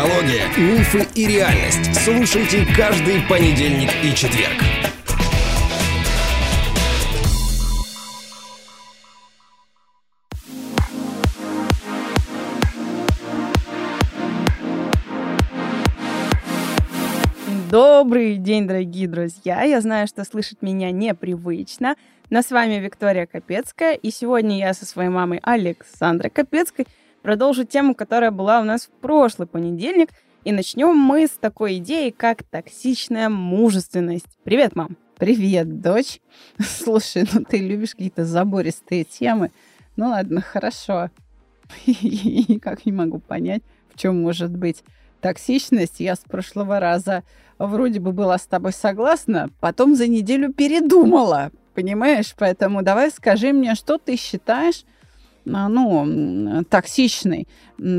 Психология, мифы и реальность. Слушайте каждый понедельник и четверг. Добрый день, дорогие друзья! Я знаю, что слышать меня непривычно, но с вами Виктория Капецкая, и сегодня я со своей мамой Александрой Капецкой продолжу тему, которая была у нас в прошлый понедельник, и начнем мы с такой идеи, как токсичная мужественность. Привет, мам! Привет, дочь! Слушай, ну ты любишь какие-то забористые темы. Ну ладно, хорошо. И никак не могу понять, в чем может быть токсичность. Я с прошлого раза вроде бы была с тобой согласна, потом за неделю передумала, понимаешь? Поэтому давай скажи мне, что ты считаешь ну, токсичной,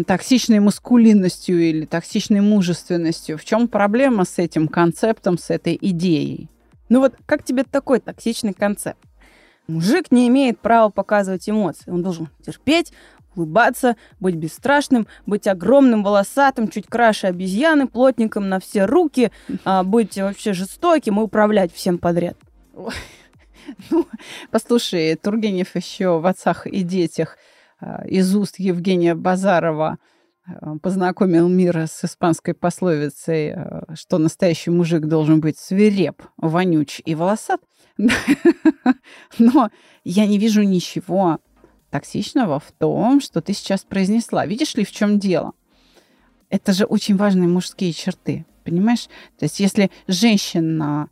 токсичной мускулинностью или токсичной мужественностью. В чем проблема с этим концептом, с этой идеей? Ну вот как тебе такой токсичный концепт? Мужик не имеет права показывать эмоции. Он должен терпеть, улыбаться, быть бесстрашным, быть огромным, волосатым, чуть краше обезьяны, плотником на все руки, а, быть вообще жестоким и управлять всем подряд. Ну, послушай, Тургенев еще в «Отцах и детях» а, из уст Евгения Базарова а, познакомил мир с испанской пословицей, что настоящий мужик должен быть свиреп, вонюч и волосат. Но я не вижу ничего токсичного в том, что ты сейчас произнесла. Видишь ли, в чем дело? Это же очень важные мужские черты, понимаешь? То есть если женщина а,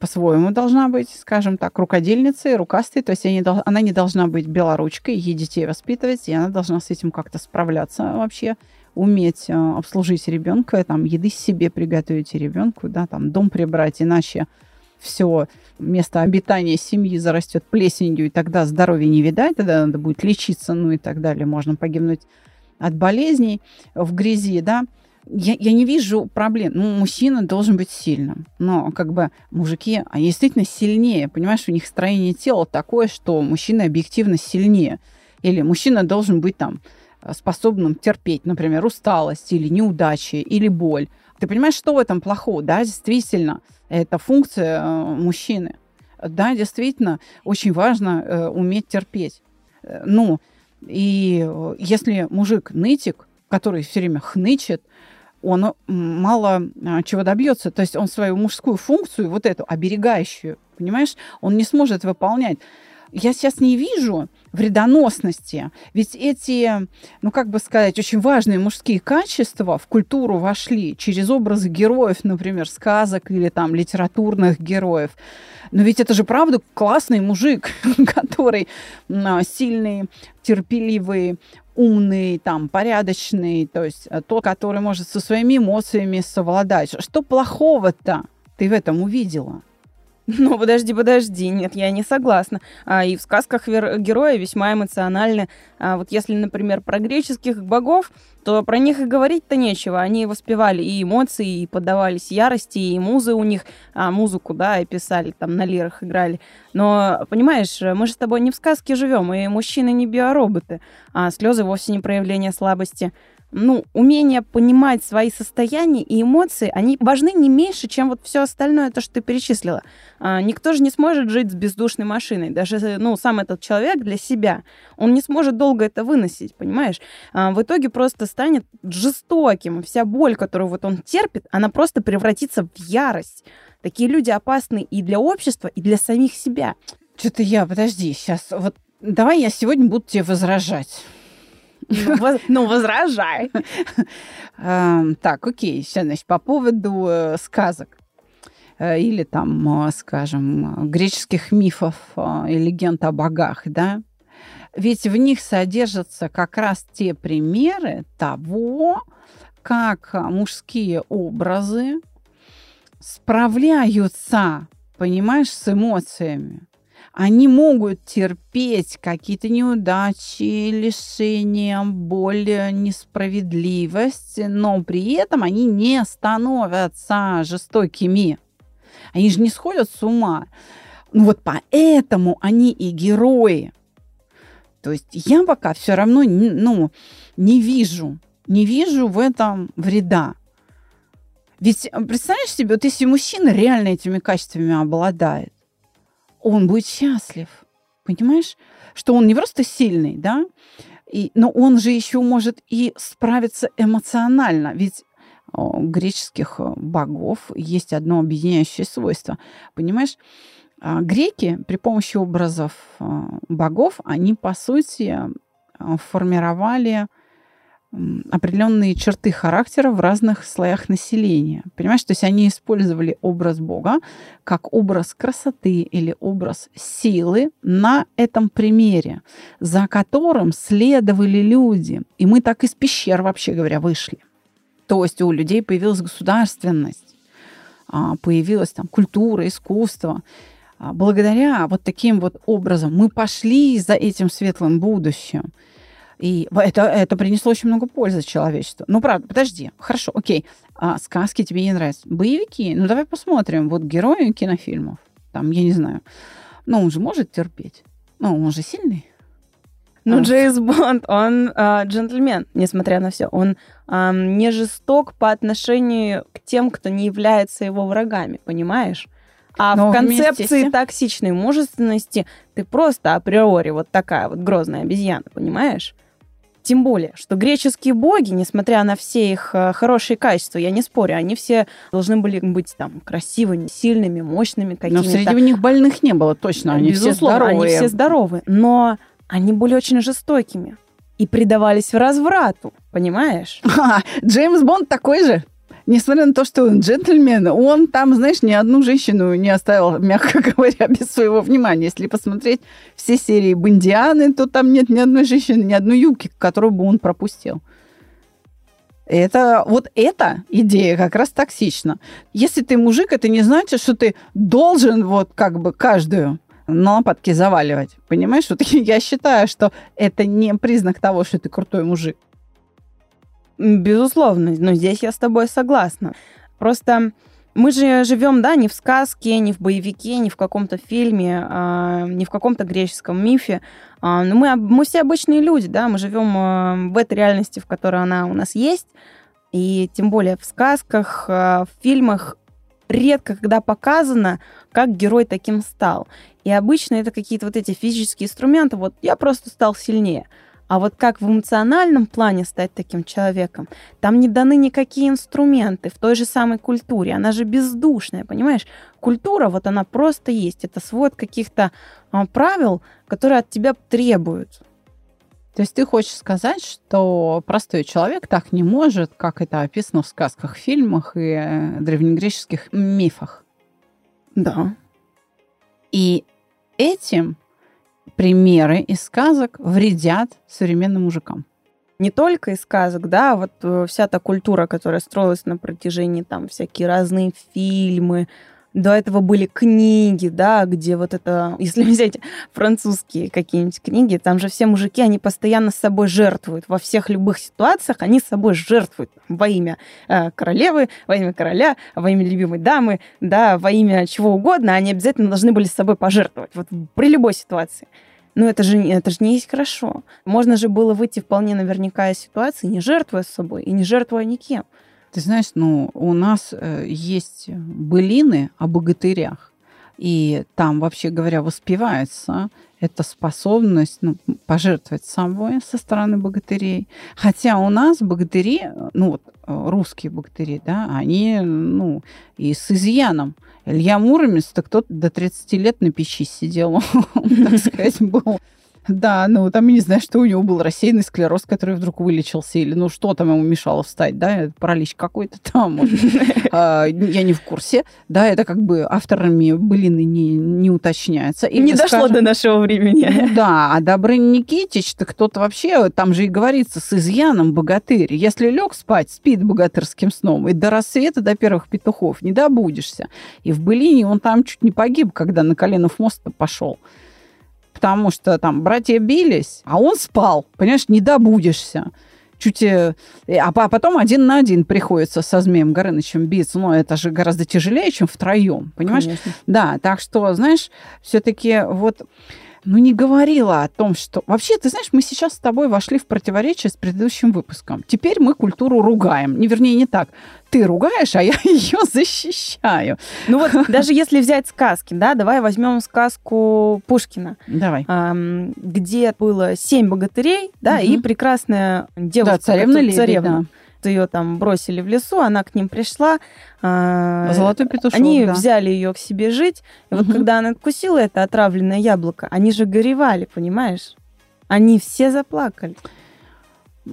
по-своему должна быть, скажем так, рукодельницей, рукастой, то есть не, она не должна быть белоручкой, ей детей воспитывать, и она должна с этим как-то справляться вообще, уметь а, обслужить ребенка, там, еды себе приготовить ребенку, да, там, дом прибрать, иначе все место обитания семьи зарастет плесенью, и тогда здоровья не видать, тогда надо будет лечиться, ну и так далее. Можно погибнуть от болезней в грязи, да. Я, я не вижу проблем. Ну, мужчина должен быть сильным. Но как бы мужики, они действительно сильнее. Понимаешь, у них строение тела такое, что мужчина объективно сильнее. Или мужчина должен быть там способным терпеть, например, усталость или неудачи, или боль. Ты понимаешь, что в этом плохого? Да, действительно, это функция э, мужчины. Да, действительно, очень важно э, уметь терпеть. Э, ну, и если мужик нытик, который все время хнычет, он мало чего добьется. То есть он свою мужскую функцию, вот эту оберегающую, понимаешь, он не сможет выполнять. Я сейчас не вижу вредоносности. Ведь эти, ну как бы сказать, очень важные мужские качества в культуру вошли через образы героев, например, сказок или там литературных героев. Но ведь это же правда классный мужик, который сильный, терпеливый, умный, там, порядочный, то есть э, тот, который может со своими эмоциями совладать. Что плохого-то ты в этом увидела? Ну, подожди, подожди, нет, я не согласна. А, и в сказках герои весьма эмоциональны. А, вот если, например, про греческих богов, то про них и говорить-то нечего. Они воспевали и эмоции, и поддавались ярости, и музы у них, а, музыку, да, и писали, там на лирах играли. Но, понимаешь, мы же с тобой не в сказке живем, и мужчины не биороботы, а слезы вовсе не проявление слабости ну, умение понимать свои состояния и эмоции, они важны не меньше, чем вот все остальное, то, что ты перечислила. А, никто же не сможет жить с бездушной машиной. Даже, ну, сам этот человек для себя, он не сможет долго это выносить, понимаешь? А, в итоге просто станет жестоким. Вся боль, которую вот он терпит, она просто превратится в ярость. Такие люди опасны и для общества, и для самих себя. Что-то я, подожди, сейчас, вот давай я сегодня буду тебе возражать. Ну, возражай. Так, окей, все, значит, по поводу э, сказок э, или там, э, скажем, греческих мифов и легенд о богах, да, ведь в них содержатся как раз те примеры того, как мужские образы справляются, понимаешь, с эмоциями они могут терпеть какие-то неудачи, лишения, боль, несправедливость, но при этом они не становятся жестокими. Они же не сходят с ума. Ну вот поэтому они и герои. То есть я пока все равно ну, не вижу не вижу в этом вреда. Ведь э, представляешь себе, вот если мужчина реально этими качествами обладает, он будет счастлив. Понимаешь? Что он не просто сильный, да, и, но он же еще может и справиться эмоционально. Ведь у греческих э, богов есть одно объединяющее свойство. Понимаешь? А, греки при помощи образов э, богов, они, по сути, формировали определенные черты характера в разных слоях населения. Понимаешь, то есть они использовали образ Бога как образ красоты или образ силы на этом примере, за которым следовали люди. И мы так из пещер, вообще говоря, вышли. То есть у людей появилась государственность, а, появилась там культура, искусство. А, благодаря вот таким вот образом мы пошли за этим светлым будущим. И это, это принесло очень много пользы человечеству. Ну, правда, подожди. Хорошо, окей. А сказки тебе не нравятся? Боевики? Ну, давай посмотрим. Вот герои кинофильмов. Там, я не знаю. Ну, он же может терпеть. Ну, он же сильный. Ну, а. Джеймс Бонд, он э, джентльмен, несмотря на все. Он э, не жесток по отношению к тем, кто не является его врагами, понимаешь? А Но в концепции токсичной мужественности ты просто априори вот такая вот грозная обезьяна, понимаешь? Тем более, что греческие боги, несмотря на все их э, хорошие качества, я не спорю, они все должны были быть там красивыми, сильными, мощными какими-то. Но среди них больных не было, точно. Они Безусловно, все здоровые. Они все здоровы. Но они были очень жестокими и предавались разврату, понимаешь? А, Джеймс Бонд такой же несмотря на то, что он джентльмен, он там, знаешь, ни одну женщину не оставил, мягко говоря, без своего внимания. Если посмотреть все серии Бондианы, то там нет ни одной женщины, ни одной юбки, которую бы он пропустил. Это вот эта идея как раз токсична. Если ты мужик, это не значит, что ты должен вот как бы каждую на лопатки заваливать. Понимаешь? Вот я считаю, что это не признак того, что ты крутой мужик. Безусловно, но здесь я с тобой согласна. Просто мы же живем, да, не в сказке, не в боевике, не в каком-то фильме, а, не в каком-то греческом мифе. А, но мы, мы все обычные люди, да, мы живем а, в этой реальности, в которой она у нас есть. И тем более в сказках, а, в фильмах редко когда показано, как герой таким стал. И обычно это какие-то вот эти физические инструменты. Вот я просто стал сильнее. А вот как в эмоциональном плане стать таким человеком, там не даны никакие инструменты в той же самой культуре. Она же бездушная, понимаешь? Культура, вот она просто есть. Это свод каких-то а, правил, которые от тебя требуют. То есть ты хочешь сказать, что простой человек так не может, как это описано в сказках, фильмах и э, древнегреческих мифах? Да. И этим примеры из сказок вредят современным мужикам? Не только из сказок, да, вот э, вся та культура, которая строилась на протяжении там всякие разные фильмы, до этого были книги, да, где вот это, если взять французские какие-нибудь книги, там же все мужики, они постоянно с собой жертвуют. Во всех любых ситуациях они с собой жертвуют во имя э, королевы, во имя короля, во имя любимой дамы, да, во имя чего угодно, они обязательно должны были с собой пожертвовать. Вот при любой ситуации. Но это же, это же не есть хорошо. Можно же было выйти вполне наверняка из ситуации, не жертвуя собой и не жертвуя никем. Ты знаешь, ну, у нас э, есть былины о богатырях. И там, вообще говоря, воспевается эта способность ну, пожертвовать собой со стороны богатырей. Хотя у нас богатыри, ну вот э, русские богатыри, да, они, ну, и с изъяном. Илья Муромец, так тот до 30 лет на печи сидел, так сказать, был да, ну там, я не знаю, что у него был рассеянный склероз, который вдруг вылечился, или ну что там ему мешало встать, да, паралич какой-то там, а, я не в курсе, да, это как бы авторами былины не, не уточняется. Не дошло до нашего времени. Ну да, а Добрын Никитич, то кто-то вообще, там же и говорится, с изъяном богатырь. Если лег спать, спит богатырским сном, и до рассвета, до первых петухов не добудешься. И в былине он там чуть не погиб, когда на коленов моста пошел потому что там братья бились, а он спал, понимаешь, не добудешься. Чуть, э, а потом один на один приходится со Змеем Горынычем биться. Но это же гораздо тяжелее, чем втроем, понимаешь? Конечно. Да, так что, знаешь, все-таки вот ну, не говорила о том, что... Вообще, ты знаешь, мы сейчас с тобой вошли в противоречие с предыдущим выпуском. Теперь мы культуру ругаем. Не, вернее, не так. Ты ругаешь, а я ее защищаю. Ну вот, даже если взять сказки, да, давай возьмем сказку Пушкина. Давай. где было семь богатырей, да, и прекрасная девушка. Да, царевна Лебедь, царевна. да. Ее там бросили в лесу, она к ним пришла. а, Золотой петушок, Они да. взяли ее к себе жить. И вот Мгм. когда она откусила это отравленное яблоко, они же горевали, понимаешь? Они все заплакали.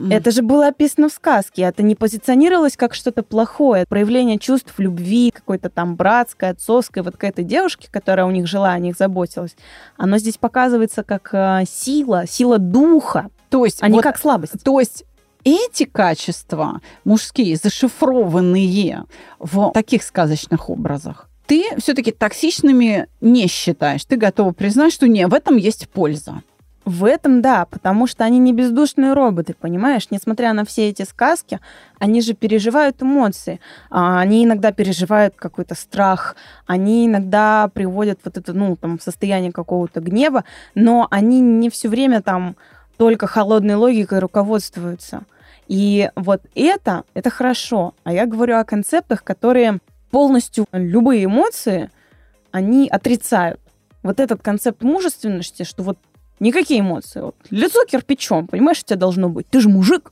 Это же было описано в сказке. Это не позиционировалось как что-то плохое. Проявление чувств любви, какой-то там братской, отцовской, вот к этой девушке, которая у них жила, о них заботилась. Оно здесь показывается как э, сила, сила духа, То есть, а не вот, как слабость. то есть эти качества мужские, зашифрованные в таких сказочных образах, ты все-таки токсичными не считаешь. Ты готова признать, что не, в этом есть польза. В этом да, потому что они не бездушные роботы, понимаешь? Несмотря на все эти сказки, они же переживают эмоции. А, Они иногда переживают какой-то страх, они иногда приводят вот это, ну, там, состояние какого-то гнева, но они не все время там только холодной логикой руководствуются. И вот это, это хорошо. А я говорю о концептах, которые полностью любые эмоции, они отрицают. Вот этот концепт мужественности, что вот Никакие эмоции. Вот, лицо кирпичом, понимаешь, у тебя должно быть. Ты же мужик.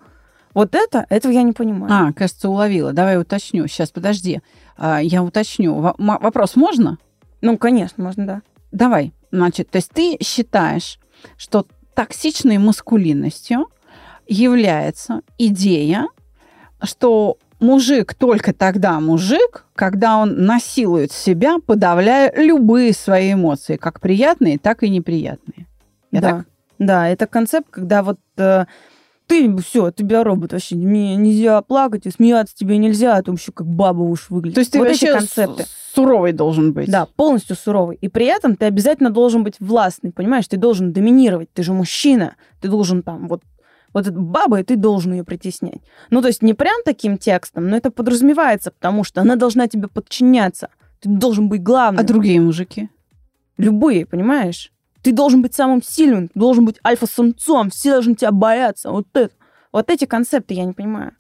Вот это, этого я не понимаю. А, кажется, уловила. Давай уточню. Сейчас, подожди. А, Я уточню. Вопрос можно? Ну, конечно, можно, да. Давай. Значит, то есть ты считаешь, что токсичной маскулинностью является идея, что мужик только тогда мужик, когда он насилует себя, подавляя любые свои эмоции, как приятные, так и неприятные. Я да. так? Да, это концепт, когда вот э, ты все, тебя робот вообще, мне нельзя плакать, и смеяться тебе нельзя, ты вообще как баба уж выглядишь. То есть ты вот вообще эти концепты. суровый должен быть. Да, полностью суровый. И при этом ты обязательно должен быть властный, понимаешь? Ты должен доминировать, ты же мужчина. Ты должен там вот вот эта баба, и ты должен ее притеснять. Ну, то есть не прям таким текстом, но это подразумевается, потому что она должна тебе подчиняться. Ты должен быть главным. А другие мужики? Любые, понимаешь? Ты должен быть самым сильным, ты должен быть альфа-самцом, все должны тебя бояться. Вот это. Вот эти концепты я не понимаю.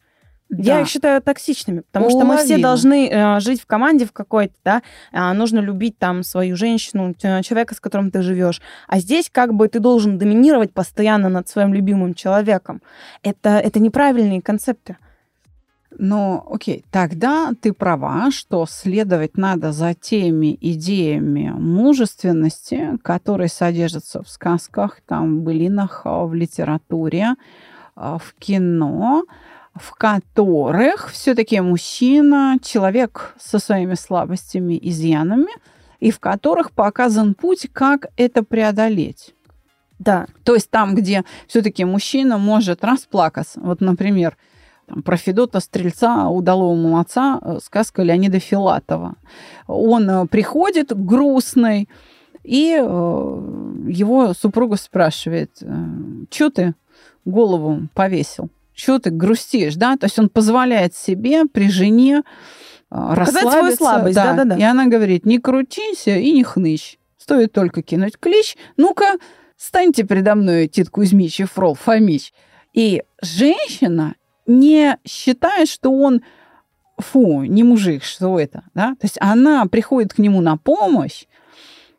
Я Да. их считаю токсичными, потому что мы все должны э, жить в команде в какой-то, да, А, нужно любить там свою женщину, человека, с которым ты живешь. А здесь как бы ты должен доминировать постоянно над своим любимым человеком. Это, это неправильные концепты. Ну, окей, тогда ты права, что следовать надо за теми идеями мужественности, которые содержатся в сказках, там, в былинах, в литературе, а, в кино, в которых все-таки мужчина, человек со своими слабостями, изъянами, и в которых показан путь, как это преодолеть. Да, То есть там, где все-таки мужчина может расплакаться. Вот, например, там, про Федота Стрельца, удалого молодца, э, сказка Леонида Филатова. Он э, приходит грустный, и э, его супруга спрашивает, что ты голову повесил? Что ты грустишь, да? То есть он позволяет себе при жене э, Показать свою расслабиться. слабость, да-да-да. И она говорит, не крутись и не хнычь. Стоит только кинуть клич. Ну-ка, станьте передо мной, Тит Кузьмич и Фрол Фомич. И женщина не считает, что он, фу, не мужик, что это, да? То есть она приходит к нему на помощь,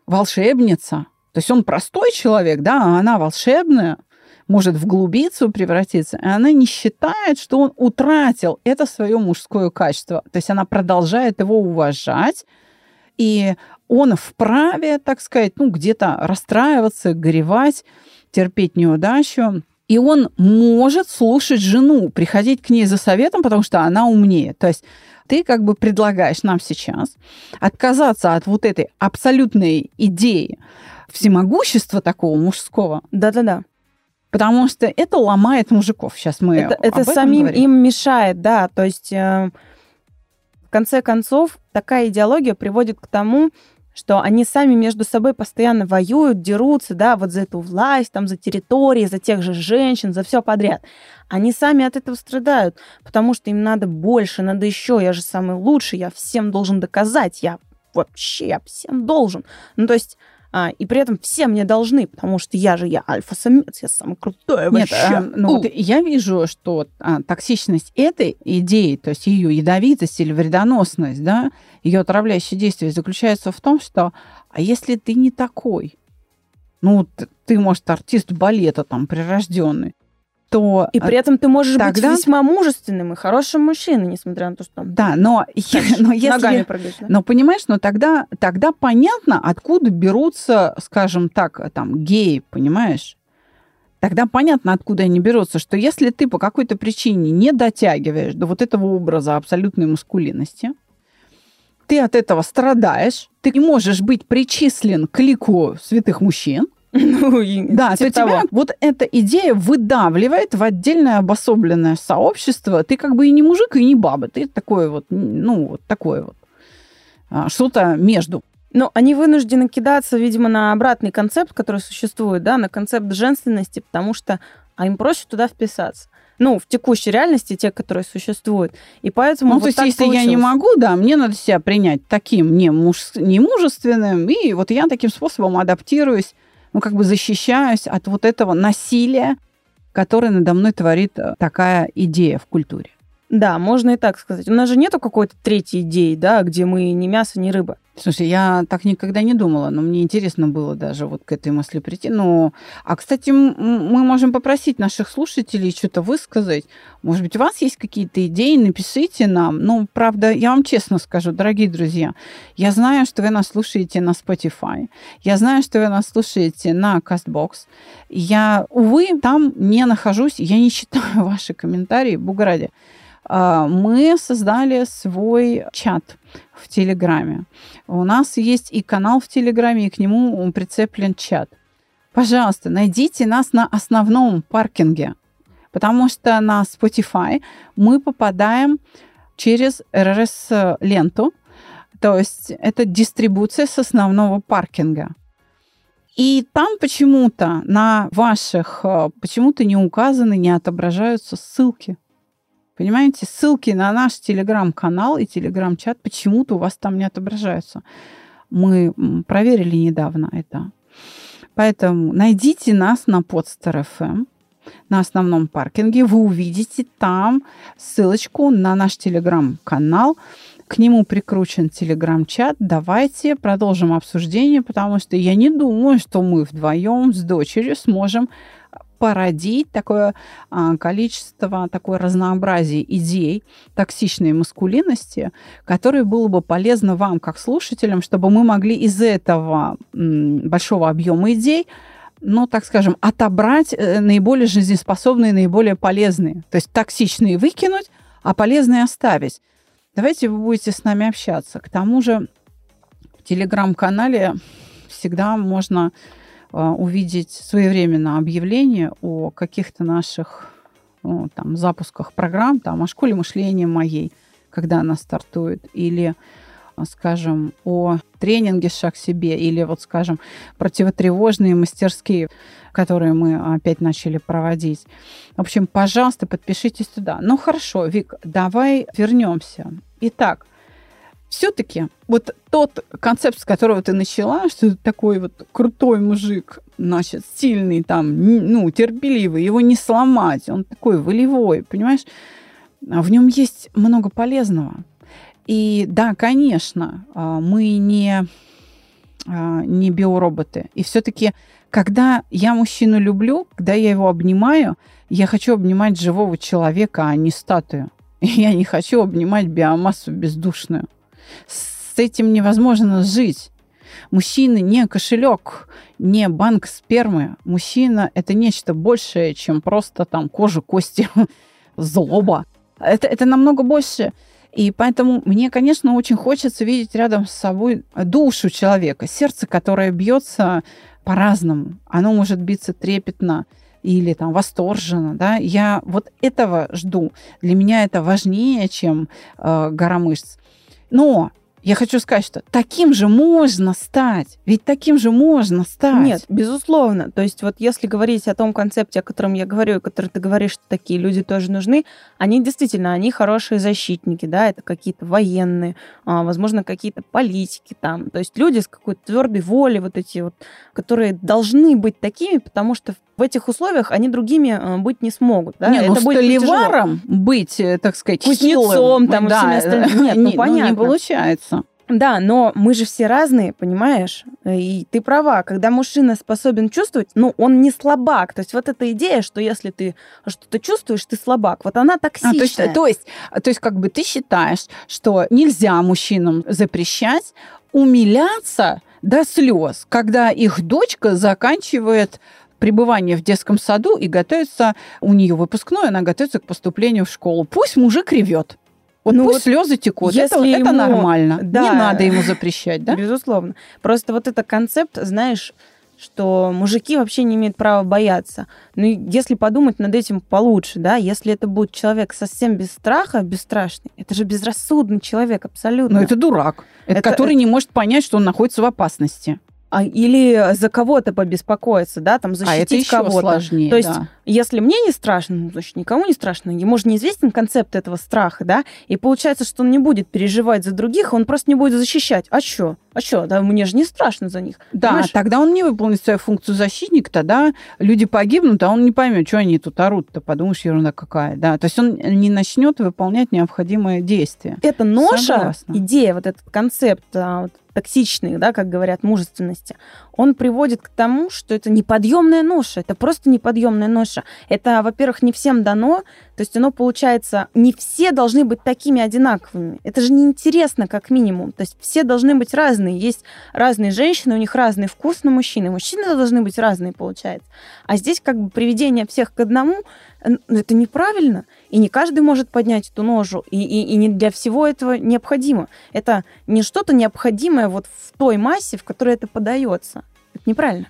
волшебница. То есть он простой человек, да, а она волшебная, может в глубицу превратиться, и она не считает, что он утратил это свое мужское качество. То есть она продолжает его уважать, и он вправе, так сказать, ну, где-то расстраиваться, горевать, терпеть неудачу. И он может слушать жену, приходить к ней за советом, потому что она умнее. То есть ты как бы предлагаешь нам сейчас отказаться от вот этой абсолютной идеи всемогущества такого мужского, да-да-да. Потому что это ломает мужиков. Сейчас мы это, это самим говорим. им мешает, да. То есть, э, в конце концов, такая идеология приводит к тому, что они сами между собой постоянно воюют, дерутся, да, вот за эту власть, там, за территории, за тех же женщин, за все подряд. Они сами от этого страдают, потому что им надо больше, надо еще, я же самый лучший, я всем должен доказать, я вообще, я всем должен. Ну, то есть и при этом все мне должны, потому что я же я альфа-самец, я самый крутой Нет, вообще. а, ну, вот я вижу, что а, токсичность этой идеи, то есть ее ядовитость или вредоносность, да, ее отравляющее действие заключается в том, что а если ты не такой, ну, ты может, артист балета там прирожденный, то И при этом ты можешь тогда- быть весьма мужественным и хорошим мужчиной, несмотря на то, что там да, но, знаешь, но ногами если прыгаешь. да? Но понимаешь, но тогда, тогда понятно, откуда берутся, скажем так, там, геи, понимаешь? Тогда понятно, откуда они берутся, что если ты по какой-то причине не дотягиваешь до вот этого образа абсолютной маскулинности, ты от этого страдаешь, ты не можешь быть причислен к лику святых мужчин, Ну, и да, типа то тебя того. вот эта идея выдавливает в отдельное обособленное сообщество. Ты как бы и не мужик, и не баба. Ты такой вот, ну, вот такое вот. а, Что-то между. Ну, они вынуждены кидаться, видимо, на обратный концепт, который существует, да, на концепт женственности, потому что а им проще туда вписаться. Ну, в текущей реальности, те, которые существуют. И поэтому Ну, вот то есть, если я не получилось. могу, да, мне надо себя принять таким не муж- немужественным, и вот я таким способом адаптируюсь, ну, как бы защищаюсь от вот этого насилия, которое надо мной творит э, такая идея в культуре. Да, можно и так сказать. У нас же нету какой-то третьей идеи, да, где мы ни мясо, ни рыба. Слушай, я так никогда не думала, но мне интересно было даже вот к этой мысли прийти. Ну, а, кстати, мы можем попросить наших слушателей что-то высказать. Может быть, у вас есть какие-то идеи, напишите нам. Ну, правда, я вам честно скажу, дорогие друзья, я знаю, что вы нас слушаете на Spotify, я знаю, что вы нас слушаете на CastBox. Я, увы, там не нахожусь, я не читаю ваши комментарии, Бугради. Мы создали свой чат в Телеграме. У нас есть и канал в Телеграме, и к нему прицеплен чат. Пожалуйста, найдите нас на основном паркинге, потому что на Spotify мы попадаем через RSS-ленту, то есть это дистрибуция с основного паркинга. И там почему-то на ваших, э, почему-то не указаны, не отображаются ссылки. Понимаете, ссылки на наш телеграм-канал и телеграм-чат почему-то у вас там не отображаются. Мы проверили недавно это. Поэтому найдите нас на Podster FM, на основном паркинге. Вы увидите там ссылочку на наш телеграм-канал. К нему прикручен телеграм-чат. Давайте продолжим обсуждение, потому что я не думаю, что мы вдвоем с дочерью сможем породить такое а, количество, такое разнообразие идей токсичной маскулинности, которое было бы полезно вам, как слушателям, чтобы мы могли из этого большого объема идей ну, так скажем, отобрать э, наиболее жизнеспособные, наиболее полезные. То есть токсичные выкинуть, а полезные оставить. Давайте вы будете с нами общаться. К тому же в телеграм-канале всегда можно увидеть своевременно объявление о каких-то наших ну, там, запусках программ, там, о школе мышления моей, когда она стартует, или скажем, о тренинге «Шаг себе» или, вот, скажем, противотревожные мастерские, которые мы опять начали проводить. В общем, пожалуйста, подпишитесь туда. Ну, хорошо, Вик, давай вернемся. Итак, все-таки вот тот концепт, с которого ты начала, что ты такой вот крутой мужик, значит, сильный там, ну, терпеливый, его не сломать, он такой волевой, понимаешь? В нем есть много полезного. И да, конечно, мы не, не биороботы. И все-таки, когда я мужчину люблю, когда я его обнимаю, я хочу обнимать живого человека, а не статую. Я не хочу обнимать биомассу бездушную. С этим невозможно жить. Мужчина не кошелек, не банк спермы. Мужчина – это нечто большее, чем просто там кожа, кости, злоба. Это, это намного больше. И поэтому мне, конечно, очень хочется видеть рядом с собой душу человека, сердце, которое бьется по-разному. Оно может биться трепетно или там восторженно, да. Я вот этого жду. Для меня это важнее, чем э, гора мышц. Но Я хочу сказать, что таким же можно стать. Ведь таким же можно стать. Нет, безусловно. То есть вот если говорить о том концепте, о котором я говорю, и который ты говоришь, что такие люди тоже нужны, они действительно, они хорошие защитники, да, это какие-то военные, а, возможно, какие-то политики там. То есть люди с какой-то твердой волей, вот эти вот, которые должны быть такими, потому что в этих условиях они другими а, быть не смогут. Да? Не, ну, это будет столиваром быть, э, так сказать, Кузнецом там и да, всеми остальными. Нет, ну, не, понятно. не получается. Да, но мы же все разные, понимаешь? И ты права, когда мужчина способен чувствовать, ну, он не слабак. То есть вот эта идея, что если ты что-то чувствуешь, ты слабак, вот она А, токсичная. то, есть, то, есть, то есть, как бы ты считаешь, что нельзя мужчинам запрещать умиляться до слез, когда их дочка заканчивает пребывание в детском саду и готовится, у нее выпускной, она готовится к поступлению в школу. Пусть мужик ревет. Вот Ну пусть вот слезы текут. Это, если это ему- нормально. да. Не надо ему запрещать, да? Безусловно. Просто вот этот концепт, знаешь, что мужики вообще не имеют права бояться. Ну, и если подумать над этим получше, да, если это будет человек совсем без страха, бесстрашный, это же безрассудный человек абсолютно. Но это дурак, это, Это- который не может понять, что он находится в опасности. А, или за кого-то побеспокоиться, да, там а это защитить еще кого-то. сложнее. То есть да. Если мне не страшно, ну, значит, никому не страшно. Ему же неизвестен концепт этого страха, да? И получается, что он не будет переживать за других, он просто не будет защищать. А что? А что? Да мне же не страшно за них. Да, Понимаешь? тогда он не выполнит свою функцию защитника, тогда люди погибнут, а он не поймет, что они тут орут-то, подумаешь, ерунда какая. Да, то есть он не начнет выполнять необходимые действия. Эта ноша, Согласна. идея, вот этот концепт а, вот, токсичный, да, как говорят, мужественности, он приводит к тому, что это неподъемная ноша, это просто неподъемная ноша. Это, во-первых, не всем дано, то есть оно получается, не все должны быть такими одинаковыми. Это же неинтересно, как минимум. То есть все должны быть разные. Есть разные женщины, у них разный вкус на мужчин, и мужчины должны быть разные, получается. А здесь как бы приведение всех к одному, н- ну, это неправильно. И не каждый может поднять эту ножу, и, и, и не для всего этого необходимо. Это не что-то необходимое вот в той массе, в которой это подается. Это неправильно.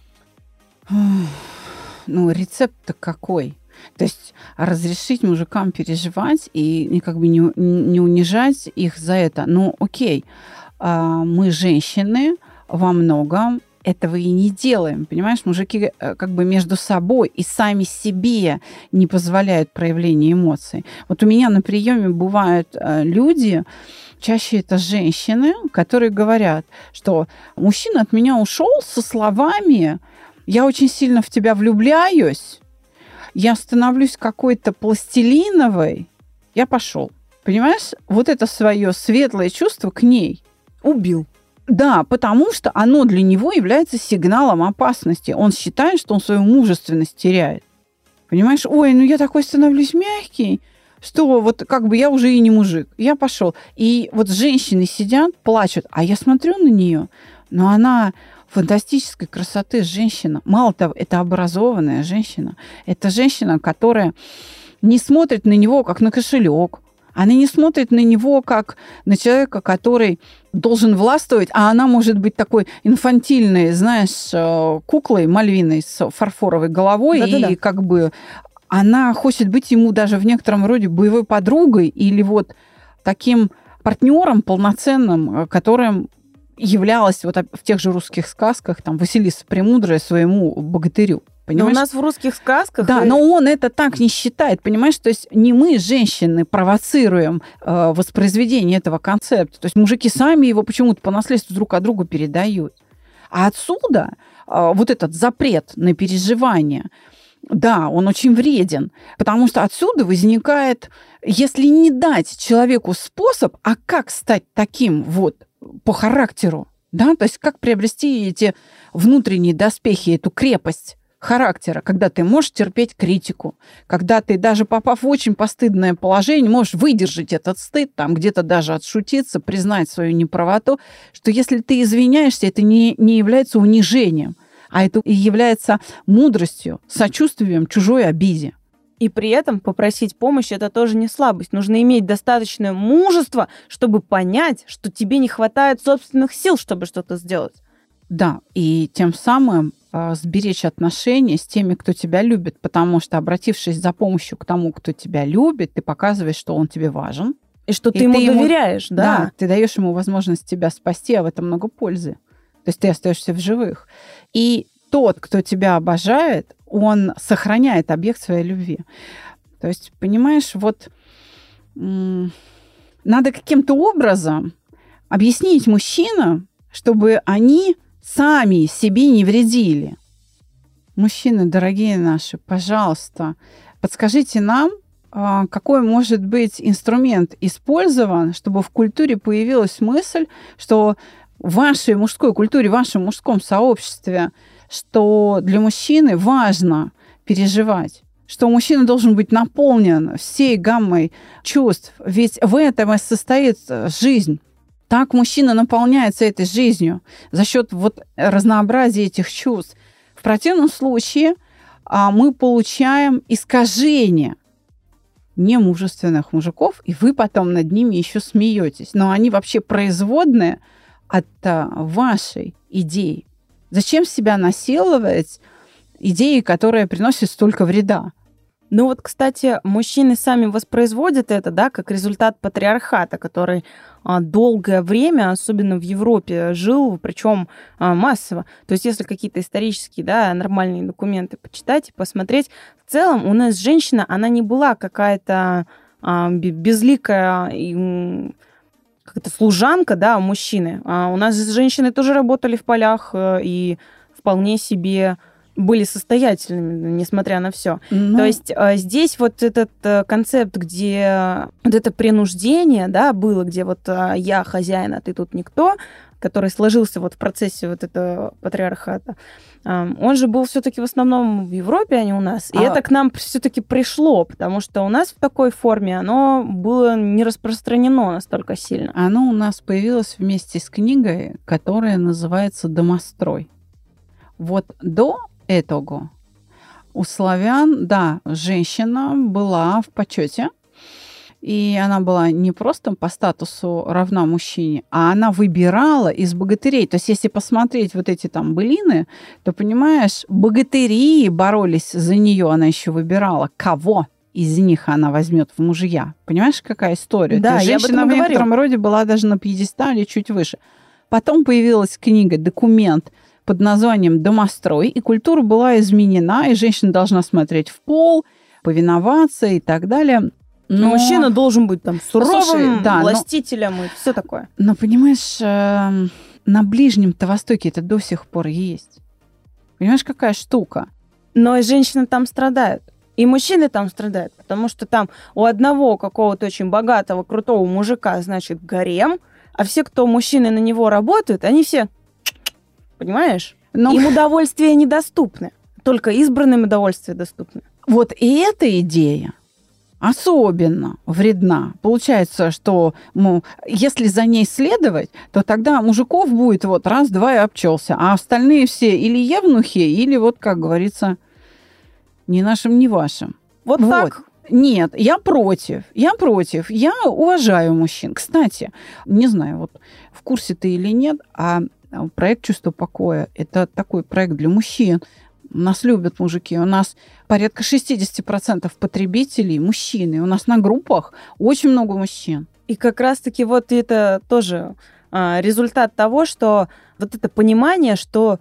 Ну, рецепт-то какой? То есть разрешить мужикам переживать и как бы не, не унижать их за это. Ну, окей, а, мы женщины во многом этого и не делаем. Понимаешь, мужики э, как бы между собой и сами себе не позволяют проявления эмоций. Вот у меня на приеме бывают э, люди, чаще это женщины, которые говорят, что мужчина от меня ушел со словами «я очень сильно в тебя влюбляюсь», я становлюсь какой-то пластилиновой, я пошел. Понимаешь, вот это свое светлое чувство к ней. Убил. Да, потому что оно для него является сигналом опасности. Он считает, что он свою мужественность теряет. Понимаешь, ой, ну я такой становлюсь мягкий, что вот как бы я уже и не мужик. Я пошел. И вот женщины сидят, плачут, а я смотрю на нее, но она фантастической красоты женщина. Мало того, это образованная женщина. Это женщина, которая не смотрит на него как на кошелек. Она не смотрит на него как на человека, который должен властвовать, а она может быть такой инфантильной, знаешь, э, куклой Мальвиной с фарфоровой головой, Да-да-да. и как бы она хочет быть ему даже в некотором роде боевой подругой или вот таким партнером полноценным, э, которым являлась вот в тех же русских сказках там Василиса Премудрая своему богатырю. Но у Понимаешь? нас в русских сказках... Да, э, но он это так не считает, понимаешь? То есть не мы, женщины, провоцируем э, воспроизведение этого концепта. То есть мужики сами его почему-то по наследству друг от друга передают. А отсюда э, вот этот запрет на переживание, да, он очень вреден, потому что отсюда возникает, если не дать человеку способ, а как стать таким вот по характеру, да, то есть как приобрести эти внутренние доспехи, эту крепость характера, когда ты можешь терпеть критику, когда ты, даже попав в очень постыдное положение, можешь выдержать этот стыд, там где-то даже отшутиться, признать свою неправоту, что если ты извиняешься, это не, не является унижением, а это и является мудростью, сочувствием чужой обиде. И при этом попросить помощи это тоже не слабость. Нужно иметь достаточное мужество, чтобы понять, что тебе не хватает собственных сил, чтобы что-то сделать. Да, и тем самым сберечь отношения с теми, кто тебя любит, потому что, обратившись за помощью к тому, кто тебя любит, ты показываешь, что он тебе важен, И что ты и ему ты доверяешь, ему, да. Да, ты даешь ему возможность тебя спасти, а в этом много пользы. То есть ты остаешься в живых. И тот, кто тебя обожает, он сохраняет объект своей любви. То есть, понимаешь, вот надо каким-то образом объяснить мужчинам, чтобы они сами себе не вредили. Мужчины, дорогие наши, пожалуйста, подскажите нам, а, какой может быть инструмент использован, чтобы в культуре появилась мысль, что в вашей мужской культуре, в вашем мужском сообществе, что для мужчины важно переживать, что мужчина должен быть наполнен всей гаммой чувств, ведь в этом и состоит жизнь. Так мужчина наполняется этой жизнью за счет вот разнообразия этих чувств. В противном случае а, мы получаем искажение немужественных мужиков, и вы потом над ними еще смеетесь. Но они вообще производные от а, вашей идеи. Зачем себя насиловать идеей, которая приносит столько вреда? Ну вот, кстати, мужчины сами воспроизводят это, да, как результат патриархата, который а, долгое время, особенно в Европе, жил, причем а, массово. То есть, если какие-то исторические, да, нормальные документы почитать и посмотреть, в целом у нас женщина, она не была какая-то а, безликая как-то служанка, да, мужчины. У нас женщины тоже работали в полях э, и вполне себе были состоятельными, несмотря на все. Ну... То есть э, здесь вот этот э, концепт, где вот это принуждение, да, было, где вот я хозяин, а ты тут никто, который сложился вот в процессе вот этого патриархата, он же был все-таки в основном в Европе, а не у нас. И а... это к нам все-таки пришло, потому что у нас в такой форме оно было не распространено настолько сильно. Оно у нас появилось вместе с книгой, которая называется «Домострой». Вот до этого у славян, да, женщина была в почете, и она была не просто по статусу равна мужчине, а она выбирала из богатырей. То есть если посмотреть вот эти там былины, то, понимаешь, богатыри боролись за нее, она еще выбирала, кого из них она возьмет в мужья. Понимаешь, какая история? Да, есть, женщина в некотором говорю. роде была даже на пьедестале чуть выше. Потом появилась книга, документ под названием «Домострой», и культура была изменена, и женщина должна смотреть в пол, повиноваться и так далее. Но... Мужчина должен быть там суровым, Слушай, да, властителем но... и все такое. Но понимаешь, э, на Ближнем-то Востоке это до сих пор есть. Понимаешь, какая штука? Но и женщины там страдают. И мужчины там страдают, потому что там у одного какого-то очень богатого, крутого мужика, значит, гарем, а все, кто мужчины на него работают, они все, понимаешь? Но... Им удовольствия недоступны. Только избранным удовольствия доступны. Вот и эта идея, особенно вредна. Получается, что ну, если за ней следовать, то тогда мужиков будет вот раз-два и обчелся, а остальные все или евнухи, или вот, как говорится, не нашим, не вашим. Вот, вот. так. Нет, я против. Я против. Я уважаю мужчин. Кстати, не знаю, вот в курсе ты или нет, а проект «Чувство покоя» – это такой проект для мужчин, нас любят мужики. У нас порядка 60% потребителей мужчины. У нас на группах очень много мужчин. И как раз-таки вот это тоже а, результат того, что вот это понимание, что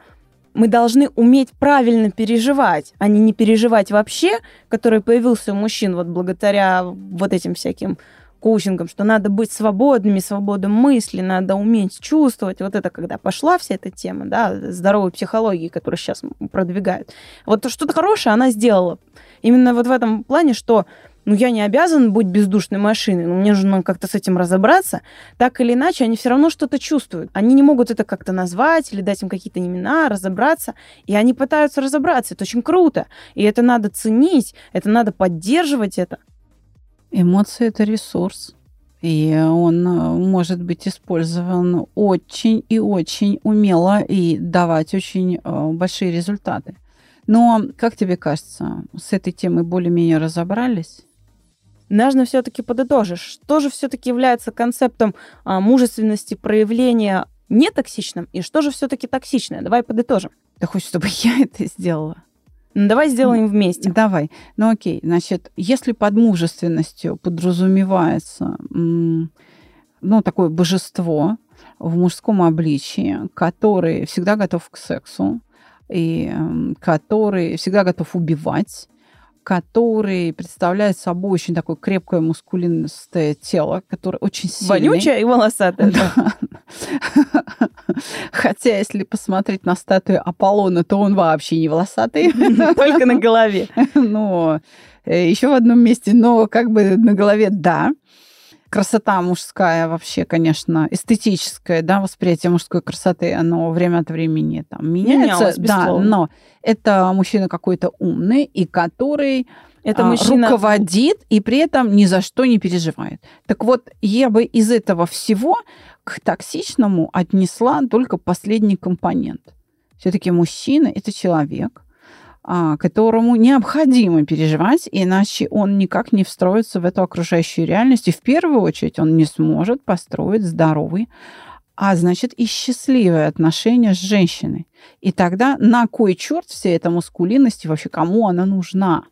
мы должны уметь правильно переживать, а не не переживать вообще, который появился у мужчин вот благодаря вот этим всяким коучингом, что надо быть свободными, свобода мысли, надо уметь чувствовать. Вот это когда пошла вся эта тема, да, здоровой психологии, которую сейчас продвигают. Вот что-то хорошее она сделала. Именно вот в этом плане, что ну, я не обязан быть бездушной машиной, но мне нужно как-то с этим разобраться. Так или иначе, они все равно что-то чувствуют. Они не могут это как-то назвать или дать им какие-то имена, разобраться. И они пытаются разобраться. Это очень круто. И это надо ценить, это надо поддерживать это. Эмоции – это ресурс. И он э, может быть использован очень и очень умело и давать очень э, большие результаты. Но, как тебе кажется, с этой темой более-менее разобрались? Нужно все-таки подытожить, что же все-таки является концептом а, мужественности проявления нетоксичным, и что же все-таки токсичное? Давай подытожим. Ты хочешь, чтобы я это сделала? Ну, давай сделаем вместе. Давай. Ну окей, значит, если под мужественностью подразумевается ну, такое божество в мужском обличии, который всегда готов к сексу, и который всегда готов убивать, который представляет собой очень такое крепкое мускулинистое тело, которое очень сильное. Вонючее и волосатое. Да. Хотя, если посмотреть на статую Аполлона, то он вообще не волосатый. Только на голове. Ну, еще в одном месте, но как бы на голове да красота мужская вообще, конечно, эстетическое, да, восприятие мужской красоты, оно время от времени там меняется, да, но это мужчина какой-то умный и который это а, мужчина... руководит и при этом ни за что не переживает. Так вот, я бы из этого всего к токсичному отнесла только последний компонент. Все-таки мужчина это человек, которому необходимо переживать, иначе он никак не встроится в эту окружающую реальность. И в первую очередь он не сможет построить здоровый, а значит и счастливые отношения с женщиной. И тогда на кой черт вся эта мускулинность и вообще кому она нужна?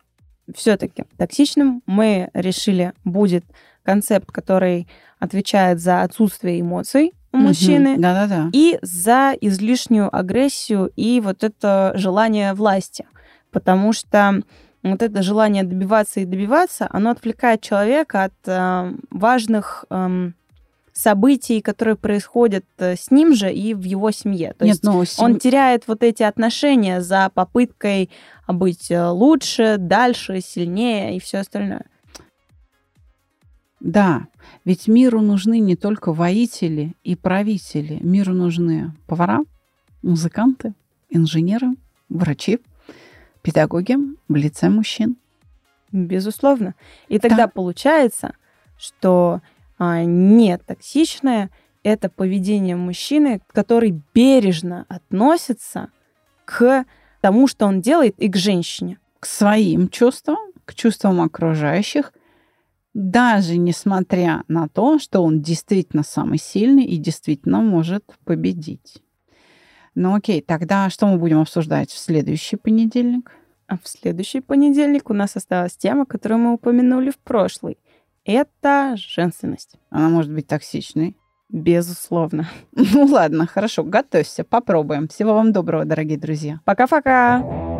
Все-таки токсичным мы решили будет концепт, который отвечает за отсутствие эмоций, у мужчины угу. да, да, да. и за излишнюю агрессию и вот это желание власти потому что вот это желание добиваться и добиваться, оно отвлекает человека от э, важных э, событий, которые происходят э, с ним же и в его семье. То Нет, есть ну, сем... он теряет вот эти отношения за попыткой быть э, лучше, дальше, сильнее и все остальное. Да, ведь миру нужны не только воители и правители. Миру нужны повара, музыканты, инженеры, врачи, педагоги в лице мужчин. Безусловно. И тогда да. получается, что а, не токсичное это поведение мужчины, который бережно относится к тому, что он делает, и к женщине. К своим чувствам, к чувствам окружающих, даже несмотря на то, что он действительно самый сильный и действительно может победить. Ну окей, тогда что мы будем обсуждать в следующий понедельник? А в следующий понедельник у нас осталась тема, которую мы упомянули в прошлый. Это женственность. Она может быть токсичной. Безусловно. Ну ладно, хорошо, готовься, попробуем. Всего вам доброго, дорогие друзья. Пока-пока.